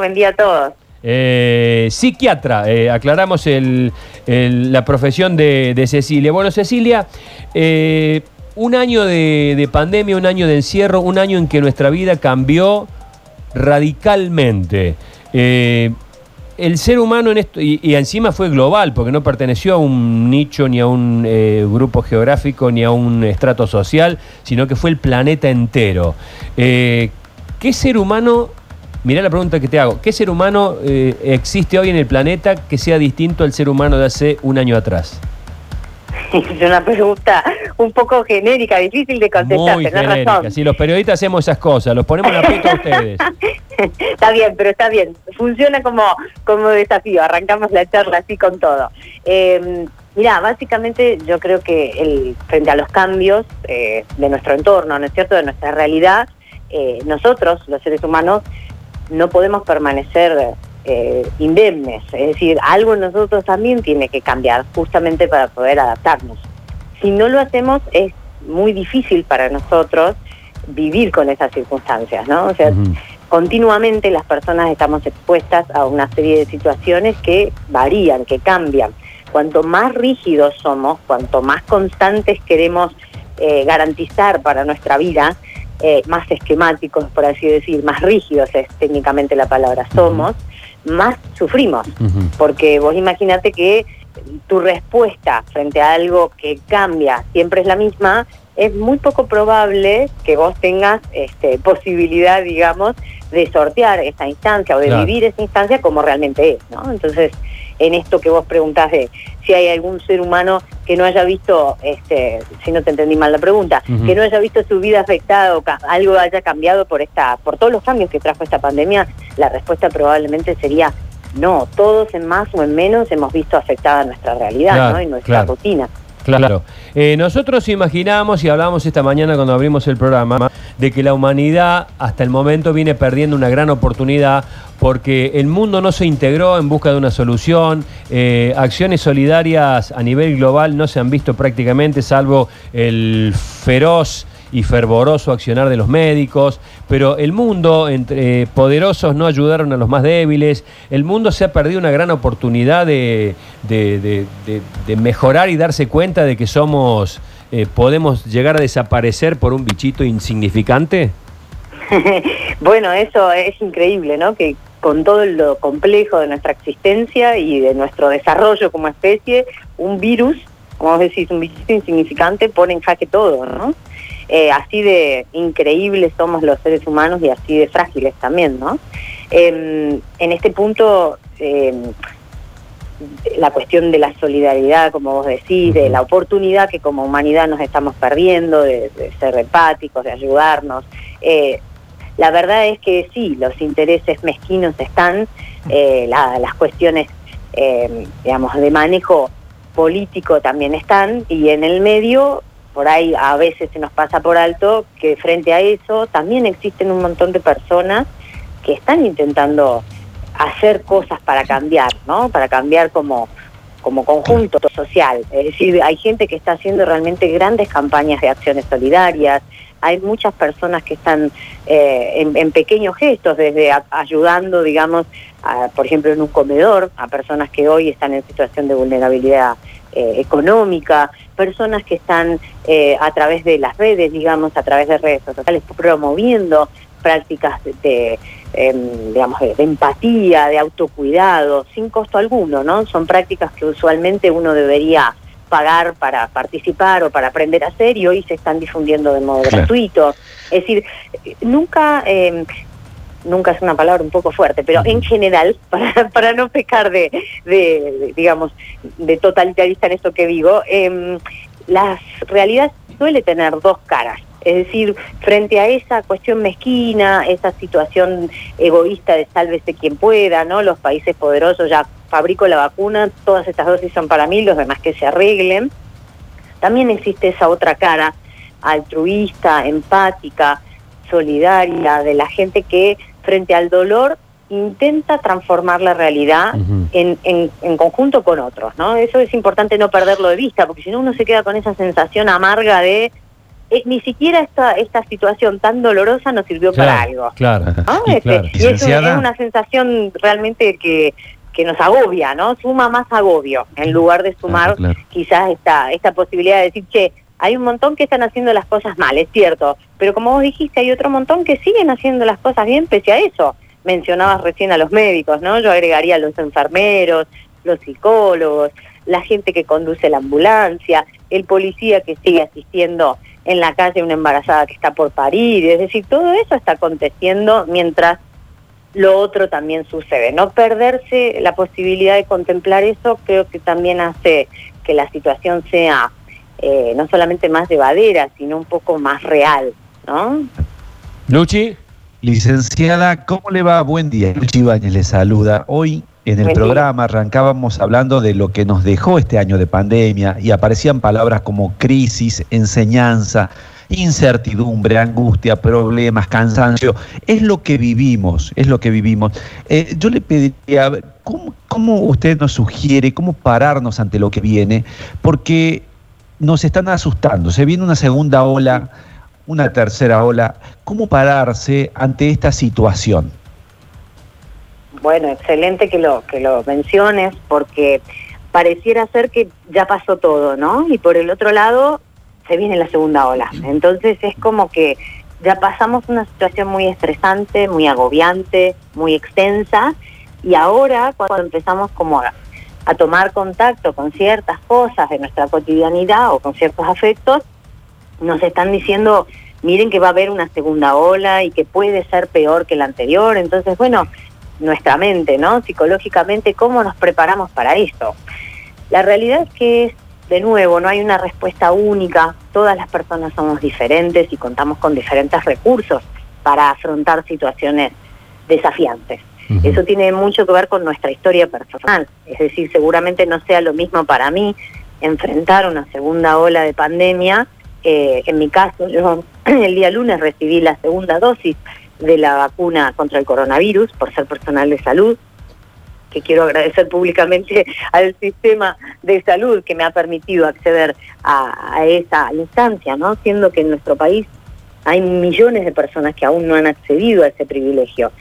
buen día a todos. Eh, psiquiatra, eh, aclaramos el- la profesión de, Cecilia. Bueno, Cecilia, eh, un año de, de pandemia, un año de encierro, un año en que nuestra vida cambió radicalmente. El ser humano en esto, y, encima fue global, porque no perteneció a un nicho, ni a un grupo geográfico, ni a un estrato social, sino que fue el planeta entero. ¿Qué ser humano, mirá la pregunta que te hago, qué ser humano eh, existe hoy en el planeta que sea distinto al ser humano de hace un año atrás? Es una pregunta un poco genérica, difícil de contestar, Muy tenés genérica. razón. Si los periodistas hacemos esas cosas, los ponemos aprieto a ustedes. está bien, pero está bien. Funciona como, como desafío. Arrancamos la charla así con todo. Eh, Mirá, básicamente yo creo que el, frente a los cambios eh, de nuestro entorno, ¿no es cierto?, de nuestra realidad, eh, nosotros, los seres humanos, no podemos permanecer eh, indemnes. Es decir, algo en nosotros también tiene que cambiar justamente para poder adaptarnos. Si no lo hacemos, es muy difícil para nosotros vivir con esas circunstancias, ¿no? O sea, continuamente las personas estamos expuestas a una serie de situaciones que varían, que cambian. Cuanto más rígidos somos, cuanto más constantes queremos eh, garantizar para nuestra vida, eh, más esquemáticos, por así decir, más rígidos es técnicamente la palabra, somos, más sufrimos. Porque vos imagínate que tu respuesta frente a algo que cambia siempre es la misma, es muy poco probable que vos tengas este, posibilidad, digamos, de sortear esa instancia o de Claro. vivir esa instancia como realmente es, ¿no? Entonces, en esto que vos preguntás de si hay algún ser humano que no haya visto, este, si no te entendí mal la pregunta, que no haya visto su vida afectada o algo haya cambiado por esta, por todos los cambios que trajo esta pandemia, la respuesta probablemente sería no, todos en más o en menos hemos visto afectada nuestra realidad Claro, ¿no? y nuestra claro. rutina. Claro. Eh, nosotros imaginamos y hablamos esta mañana cuando abrimos el programa de que la humanidad hasta el momento viene perdiendo una gran oportunidad porque el mundo no se integró en busca de una solución, eh, acciones solidarias a nivel global no se han visto prácticamente salvo el feroz y fervoroso accionar de los médicos, pero el mundo, entre eh, poderosos no ayudaron a los más débiles, el mundo se ha perdido una gran oportunidad de, mejorar y darse cuenta de que somos, eh, podemos llegar a desaparecer por un bichito insignificante. bueno, eso es increíble, ¿no? Que con todo lo complejo de nuestra existencia y de nuestro desarrollo como especie, un virus, como vos decís, un bichito insignificante pone en jaque todo, ¿no? Eh, así de increíbles somos los seres humanos y así de frágiles también, ¿no? Eh, en este punto, eh, la cuestión de la solidaridad, como vos decís, de la oportunidad que como humanidad nos estamos perdiendo, de, de ser empáticos, de ayudarnos. eh, la verdad es que sí, los intereses mezquinos están, eh, la- las cuestiones, eh, digamos, de manejo político también están, y en el medio, por ahí a veces se nos pasa por alto que frente a eso también existen un montón de personas que están intentando hacer cosas para cambiar, ¿no? Para cambiar como, como conjunto social. Es decir, hay gente que está haciendo realmente grandes campañas de acciones solidarias, hay muchas personas que están eh, en, pequeños gestos, desde ayudando, digamos, por ejemplo, en un comedor, a personas que hoy están en situación de vulnerabilidad eh, económica, personas que están eh, a través de las redes, digamos, a través de redes sociales, promoviendo prácticas de, em, digamos, de empatía, de autocuidado, sin costo alguno, ¿no? Son prácticas que usualmente uno debería pagar para participar o para aprender a hacer y hoy se están difundiendo de modo Claro. gratuito. Es decir, nunca, eh, nunca es una palabra un poco fuerte, pero en general, para, para no pecar de, de, de, digamos, de totalitarista en esto que digo, eh, la realidad suele tener dos caras. Es decir, frente a esa cuestión mezquina, esa situación egoísta de sálvese quien pueda, ¿no? Los países poderosos ya fabrico la vacuna, todas estas dosis son para mí, los demás que se arreglen. También existe esa otra cara altruista, empática, solidaria, de la gente que frente al dolor intenta transformar la realidad en, en- en conjunto con otros, ¿no? Eso es importante no perderlo de vista, porque si no uno se queda con esa sensación amarga de eh, ni siquiera esta, esta situación tan dolorosa nos sirvió para algo. Claro, este, Y es, una sensación realmente que, que nos agobia, ¿no? Suma más agobio, en lugar de sumar quizás esta, esta posibilidad de decir, che, hay un montón que están haciendo las cosas mal, es cierto, pero como vos dijiste, hay otro montón que siguen haciendo las cosas bien pese a eso. Mencionabas recién a los médicos, ¿no? Yo agregaría a los enfermeros, los psicólogos, la gente que conduce la ambulancia, el policía que sigue asistiendo en la calle a una embarazada que está por parir, es decir, todo eso está aconteciendo mientras lo otro también sucede. No perderse la posibilidad de contemplar eso creo que también hace que la situación sea eh, no solamente más llevadera, sino un poco más real, ¿no? Luchi. Licenciada, ¿cómo le va? Buen día. Luchi Ibáñez le saluda. Hoy en el programa arrancábamos hablando de lo que nos dejó este año de pandemia y aparecían palabras como crisis, enseñanza, incertidumbre, angustia, problemas, cansancio. Es lo que vivimos, es lo que vivimos. Eh, yo le pediría, ¿cómo, ¿cómo usted nos sugiere cómo pararnos ante lo que viene? Porque nos están asustando, se viene una segunda ola, una tercera ola. ¿Cómo pararse ante esta situación? Bueno, excelente que lo, que lo menciones porque pareciera ser que ya pasó todo, ¿no? Y por el otro lado se viene la segunda ola. Entonces es como que ya pasamos una situación muy estresante, muy agobiante, muy extensa y ahora cuando empezamos como a, a tomar contacto con ciertas cosas de nuestra cotidianidad o con ciertos afectos, nos están diciendo, miren que va a haber una segunda ola y que puede ser peor que la anterior. Entonces, bueno, nuestra mente, ¿no? Psicológicamente, ¿cómo nos preparamos para eso? La realidad es que, de nuevo, no hay una respuesta única, todas las personas somos diferentes y contamos con diferentes recursos para afrontar situaciones desafiantes. Eso tiene mucho que ver con nuestra historia personal, es decir, seguramente no sea lo mismo para mí enfrentar una segunda ola de pandemia. Eh, en mi caso, yo el día lunes recibí la segunda dosis de la vacuna contra el coronavirus por ser personal de salud, que quiero agradecer públicamente al sistema de salud que me ha permitido acceder a, esa instancia, ¿no? Siendo que en nuestro país hay millones de personas que aún no han accedido a ese privilegio.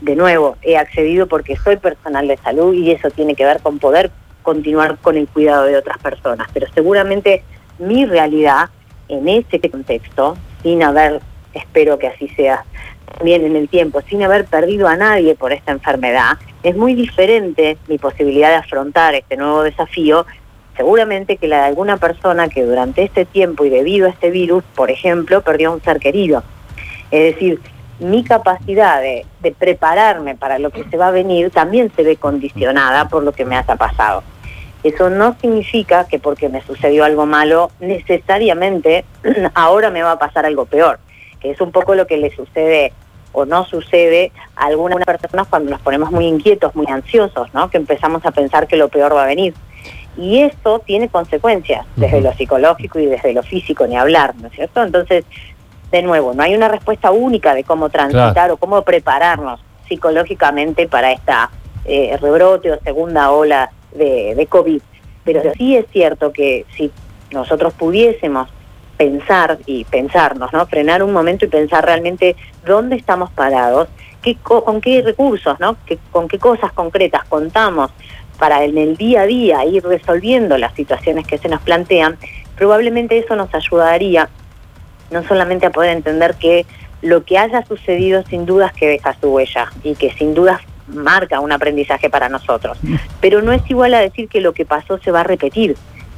De nuevo, he accedido porque soy personal de salud y eso tiene que ver con poder continuar con el cuidado de otras personas. Pero seguramente mi realidad en ese contexto, sin haber, espero que así sea, también en el tiempo, sin haber perdido a nadie por esta enfermedad, es muy diferente mi posibilidad de afrontar este nuevo desafío, seguramente que la de alguna persona que durante este tiempo y debido a este virus, por ejemplo, perdió a un ser querido. Es decir, mi capacidad de, de prepararme para lo que se va a venir también se ve condicionada por lo que me haya pasado. Eso no significa que porque me sucedió algo malo, necesariamente ahora me va a pasar algo peor que es un poco lo que le sucede o no sucede a algunas personas cuando nos ponemos muy inquietos, muy ansiosos, ¿no? Que empezamos a pensar que lo peor va a venir. Y esto tiene consecuencias desde lo psicológico y desde lo físico, ni hablar, ¿no es cierto? Entonces, de nuevo, no hay una respuesta única de cómo transitar o cómo prepararnos psicológicamente para esta eh, rebrote o segunda ola de, de COVID. Pero sí es cierto que si nosotros pudiésemos pensar y pensarnos, ¿no? Frenar un momento y pensar realmente dónde estamos parados, qué, con qué recursos, ¿no? con qué cosas concretas contamos para en el día a día ir resolviendo las situaciones que se nos plantean, probablemente eso nos ayudaría no solamente a poder entender que lo que haya sucedido sin dudas que deja su huella y que sin dudas marca un aprendizaje para nosotros, mm. pero no es igual a decir que lo que pasó se va a repetir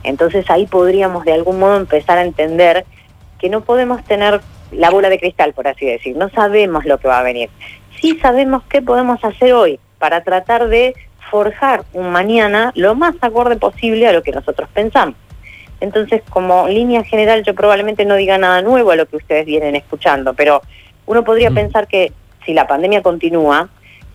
entonces ahí podríamos de algún modo empezar a entender que no podemos tener la bola de cristal, por así decir, no sabemos lo que va a venir. Sí sabemos qué podemos hacer hoy para tratar de forjar un mañana lo más acorde posible a lo que nosotros pensamos. Entonces, como línea general, yo probablemente no diga nada nuevo a lo que ustedes vienen escuchando, pero uno podría pensar que si la pandemia continúa,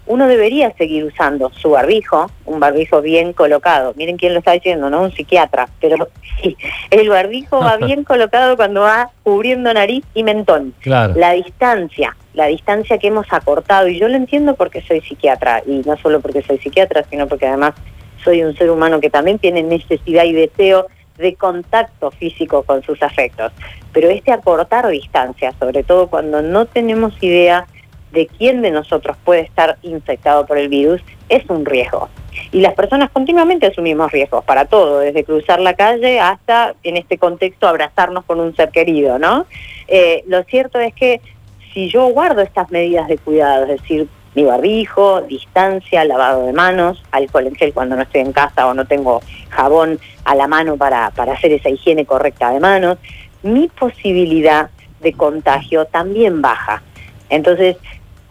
uno debería seguir usando su barbijo, un barbijo bien colocado. Miren quién lo está diciendo, ¿no? Un psiquiatra. Pero sí, el barbijo va bien colocado cuando va cubriendo nariz y mentón. Claro. La distancia, la distancia que hemos acortado, y yo lo entiendo porque soy psiquiatra, y no solo porque soy psiquiatra, sino porque además soy un ser humano que también tiene necesidad y deseo de contacto físico con sus afectos. Pero este acortar distancia, sobre todo cuando no tenemos idea de quién de nosotros puede estar infectado por el virus, es un riesgo. Y las personas continuamente asumimos riesgos para todo, desde cruzar la calle hasta, en este contexto, abrazarnos con un ser querido, ¿no? Eh, lo cierto es que si yo guardo estas medidas de cuidado, es decir, mi barbijo, distancia, lavado de manos, alcohol en gel cuando no estoy en casa o no tengo jabón a la mano para, para hacer esa higiene correcta de manos, mi posibilidad de contagio también baja. Entonces,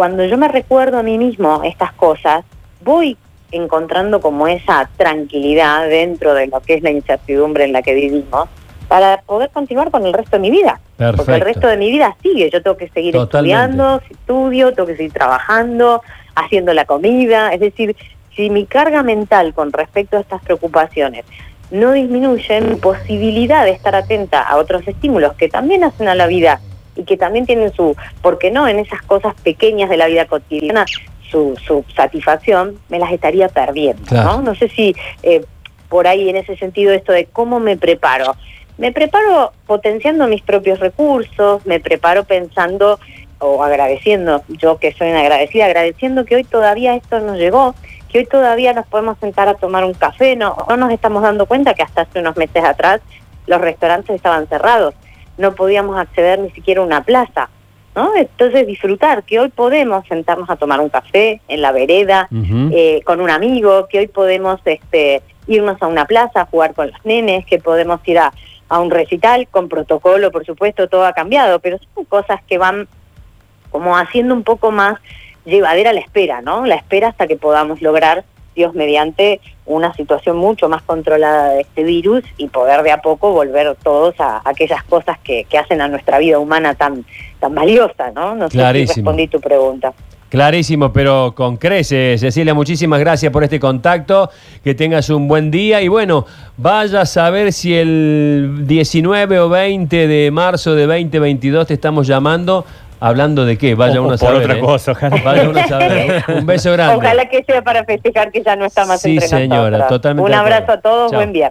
cuando yo me recuerdo a mí mismo estas cosas, voy encontrando como esa tranquilidad dentro de lo que es la incertidumbre en la que vivimos para poder continuar con el resto de mi vida. Porque el resto de mi vida sigue. Yo tengo que seguir estudiando, estudio, tengo que seguir trabajando, haciendo la comida. Es decir, si mi carga mental con respecto a estas preocupaciones no disminuye, mi posibilidad de estar atenta a otros estímulos que también hacen a la vida y que también tienen su, ¿por qué no?, en esas cosas pequeñas de la vida cotidiana, su, su satisfacción, me las estaría perdiendo, ¿no? No sé si eh, por ahí en ese sentido esto de cómo me preparo. Me preparo potenciando mis propios recursos, me preparo pensando o agradeciendo, yo que soy una agradecida, agradeciendo que hoy todavía esto nos llegó, que hoy todavía nos podemos sentar a tomar un café, no, no nos estamos dando cuenta que hasta hace unos meses atrás los restaurantes estaban cerrados, no podíamos acceder ni siquiera a una plaza. ¿No? Entonces disfrutar que hoy podemos sentarnos a tomar un café en la vereda eh, con un amigo, que hoy podemos este, irnos a una plaza a jugar con los nenes, que podemos ir a, a un recital con protocolo, por supuesto, todo ha cambiado, pero son cosas que van como haciendo un poco más llevadera la espera, ¿no? La espera hasta que podamos lograr, Dios mediante, una situación mucho más controlada de este virus y poder de a poco volver todos a, aquellas cosas que, que, hacen a nuestra vida humana tan, tan valiosa, ¿no? No sé si respondí tu pregunta. Clarísimo, pero con creces. Cecilia, muchísimas gracias por este contacto. Que tengas un buen día. Y bueno, vaya a saber si el 19 o 20 de marzo de 2022 te estamos llamando. ¿Hablando de qué? Vaya uno a saber. Por otra ¿eh? cosa, ojalá. Vaya uno a saber. Un beso grande. Ojalá que sea para festejar que ya no está más sí, entre señora, nosotros. totalmente. Un abrazo a todos, Chao. buen viernes.